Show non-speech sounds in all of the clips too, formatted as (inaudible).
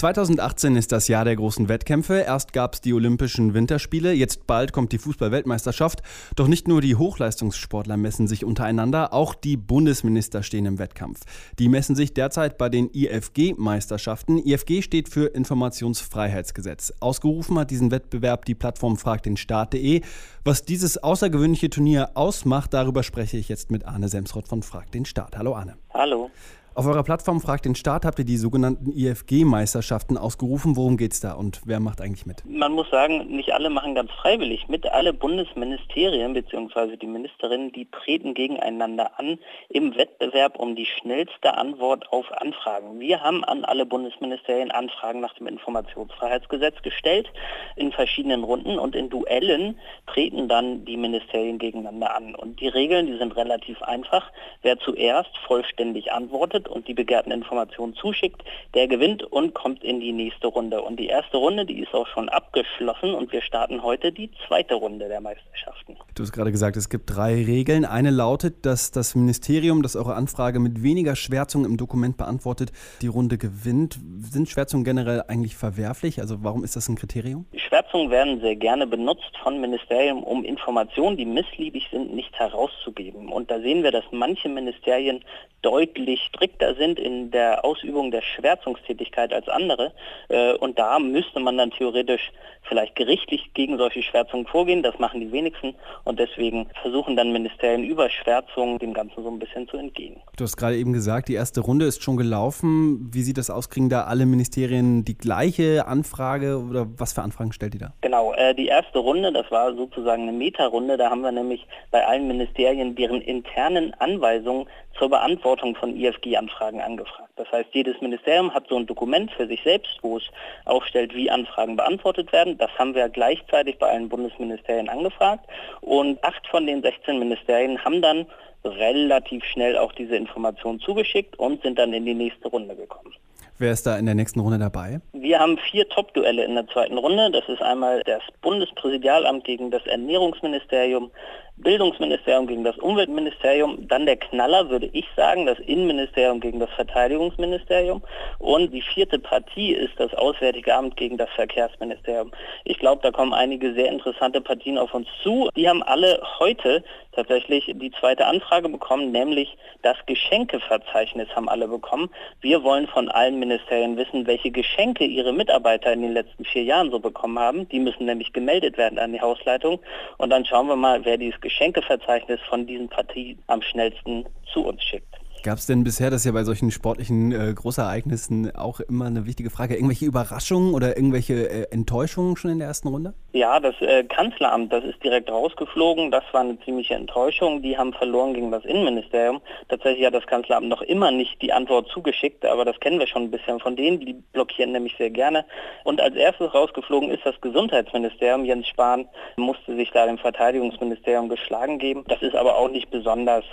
2018 ist das Jahr der großen Wettkämpfe. Erst gab es die Olympischen Winterspiele, jetzt bald kommt die Fußball-Weltmeisterschaft. Doch nicht nur die Hochleistungssportler messen sich untereinander, auch die Bundesminister stehen im Wettkampf. Die messen sich derzeit bei den IFG-Meisterschaften. IFG steht für Informationsfreiheitsgesetz. Ausgerufen hat diesen Wettbewerb die Plattform fragdenstaat.de. Was dieses außergewöhnliche Turnier ausmacht, darüber spreche ich jetzt mit Arne Semsrott von Frag den Staat. Hallo Arne. Hallo. Auf eurer Plattform Fragt den Staat habt ihr die sogenannten IFG-Meisterschaften ausgerufen. Worum geht es da und wer macht eigentlich mit? Man muss sagen, nicht alle machen ganz freiwillig mit. Alle Bundesministerien bzw. die Ministerinnen, die treten gegeneinander an im Wettbewerb um die schnellste Antwort auf Anfragen. Wir haben an alle Bundesministerien Anfragen nach dem Informationsfreiheitsgesetz gestellt in verschiedenen Runden und in Duellen treten dann die Ministerien gegeneinander an. Und die Regeln, die sind relativ einfach. Wer zuerst vollständig antwortet und die begehrten Informationen zuschickt, der gewinnt und kommt in die nächste Runde. Und die erste Runde, die ist auch schon abgeschlossen und wir starten heute die zweite Runde der Meisterschaften. Du hast gerade gesagt, es gibt drei Regeln. Eine lautet, dass das Ministerium, das eure Anfrage mit weniger Schwärzungen im Dokument beantwortet, die Runde gewinnt. Sind Schwärzungen generell eigentlich verwerflich? Also warum ist das ein Kriterium? Schwärzungen werden sehr gerne benutzt von Ministerien, um Informationen, die missliebig sind, nicht herauszugeben. Und da sehen wir, dass manche Ministerien deutlich strikter sind in der Ausübung der Schwärzungstätigkeit als andere. Äh, und da müsste man dann theoretisch vielleicht gerichtlich gegen solche Schwärzungen vorgehen. Das machen die wenigsten. Und deswegen versuchen dann Ministerien über Schwärzungen dem Ganzen so ein bisschen zu entgehen. Du hast gerade eben gesagt, die erste Runde ist schon gelaufen. Wie sieht das aus? Kriegen da alle Ministerien die gleiche Anfrage oder was für Anfragen stellt ihr da? Genau, äh, die erste Runde, das war sozusagen eine Meta-Runde. Da haben wir nämlich bei allen Ministerien deren internen Anweisungen zur Beantwortung von IFG-Anfragen angefragt. Das heißt, jedes Ministerium hat so ein Dokument für sich selbst, wo es aufstellt, wie Anfragen beantwortet werden. Das haben wir gleichzeitig bei allen Bundesministerien angefragt. Und acht von den 16 Ministerien haben dann relativ schnell auch diese Informationen zugeschickt und sind dann in die nächste Runde gekommen. Wer ist da in der nächsten Runde dabei? Wir haben vier Top-Duelle in der zweiten Runde. Das ist einmal das Bundespräsidialamt gegen das Ernährungsministerium, Bildungsministerium gegen das Umweltministerium, dann der Knaller, würde ich sagen, das Innenministerium gegen das Verteidigungsministerium und die vierte Partie ist das Auswärtige Amt gegen das Verkehrsministerium. Ich glaube, da kommen einige sehr interessante Partien auf uns zu. Die haben alle heute tatsächlich die zweite Anfrage bekommen, nämlich das Geschenkeverzeichnis haben alle bekommen. Wir wollen von allen Ministerien wissen, welche Geschenke ihre Mitarbeiter in den letzten vier Jahren so bekommen haben. Die müssen nämlich gemeldet werden an die Hausleitung und dann schauen wir mal, wer dieses Geschenkeverzeichnis von diesen Partien am schnellsten zu uns schickt. Gab es denn bisher, das ist ja bei solchen sportlichen äh, Großereignissen auch immer eine wichtige Frage, irgendwelche Überraschungen oder irgendwelche äh, Enttäuschungen schon in der ersten Runde? Ja, das äh, Kanzleramt, das ist direkt rausgeflogen. Das war eine ziemliche Enttäuschung. Die haben verloren gegen das Innenministerium. Tatsächlich hat das Kanzleramt noch immer nicht die Antwort zugeschickt, aber das kennen wir schon ein bisschen von denen. Die blockieren nämlich sehr gerne. Und als erstes rausgeflogen ist das Gesundheitsministerium. Jens Spahn musste sich da dem Verteidigungsministerium geschlagen geben. Das ist aber auch nicht besonders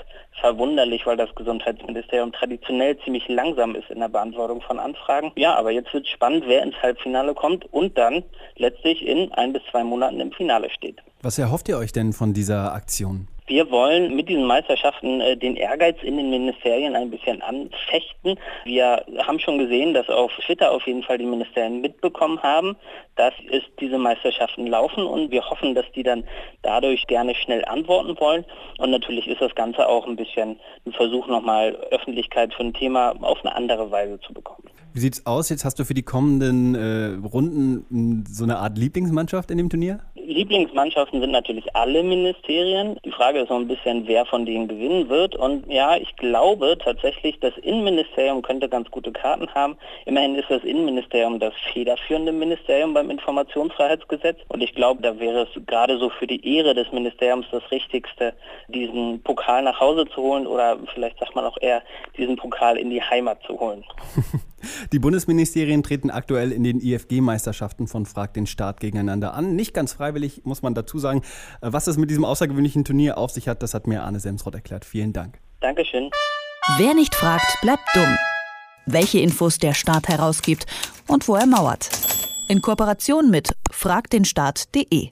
verwunderlich, weil das Gesundheitsministerium traditionell ziemlich langsam ist in der Beantwortung von Anfragen. Ja, aber jetzt wird spannend, wer ins Halbfinale kommt und dann letztlich in ein bis zwei Monaten im Finale steht. Was erhofft ihr euch denn von dieser Aktion? Wir wollen mit diesen Meisterschaften äh, den Ehrgeiz in den Ministerien ein bisschen anfechten. Wir haben schon gesehen, dass auf Twitter auf jeden Fall die Ministerien mitbekommen haben, dass es diese Meisterschaften laufen und wir hoffen, dass die dann dadurch gerne schnell antworten wollen. Und natürlich ist das Ganze auch ein bisschen ein Versuch, nochmal Öffentlichkeit für ein Thema auf eine andere Weise zu bekommen. Wie sieht's aus? Jetzt hast du für die kommenden äh, Runden so eine Art Lieblingsmannschaft in dem Turnier? Lieblingsmannschaften sind natürlich alle Ministerien. Die Frage ist noch ein bisschen, wer von denen gewinnen wird. Und ja, ich glaube tatsächlich, das Innenministerium könnte ganz gute Karten haben. Immerhin ist das Innenministerium das federführende Ministerium beim Informationsfreiheitsgesetz. Und ich glaube, da wäre es gerade so für die Ehre des Ministeriums das Richtigste, diesen Pokal nach Hause zu holen oder vielleicht sagt man auch eher, diesen Pokal in die Heimat zu holen. (laughs) Die Bundesministerien treten aktuell in den IFG-Meisterschaften von Frag den Staat gegeneinander an. Nicht ganz freiwillig, muss man dazu sagen. Äh, was es mit diesem außergewöhnlichen Turnier auf sich hat, das hat mir Arne Semsrott erklärt. Vielen Dank. Dankeschön. Wer nicht fragt, bleibt dumm. Welche Infos der Staat herausgibt und wo er mauert. In Kooperation mit fragdenstaat.de